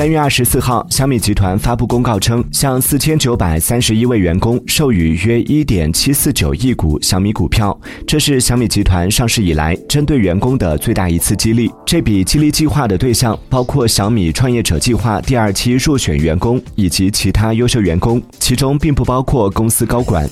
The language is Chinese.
三月二十四号小米集团发布公告称向四千九百三十一位员工授予约一点七四九亿股小米股票。这是小米集团上市以来针对员工的最大一次激励。这笔激励计划的对象包括小米创业者计划第二期入选员工以及其他优秀员工其中并不包括公司高管。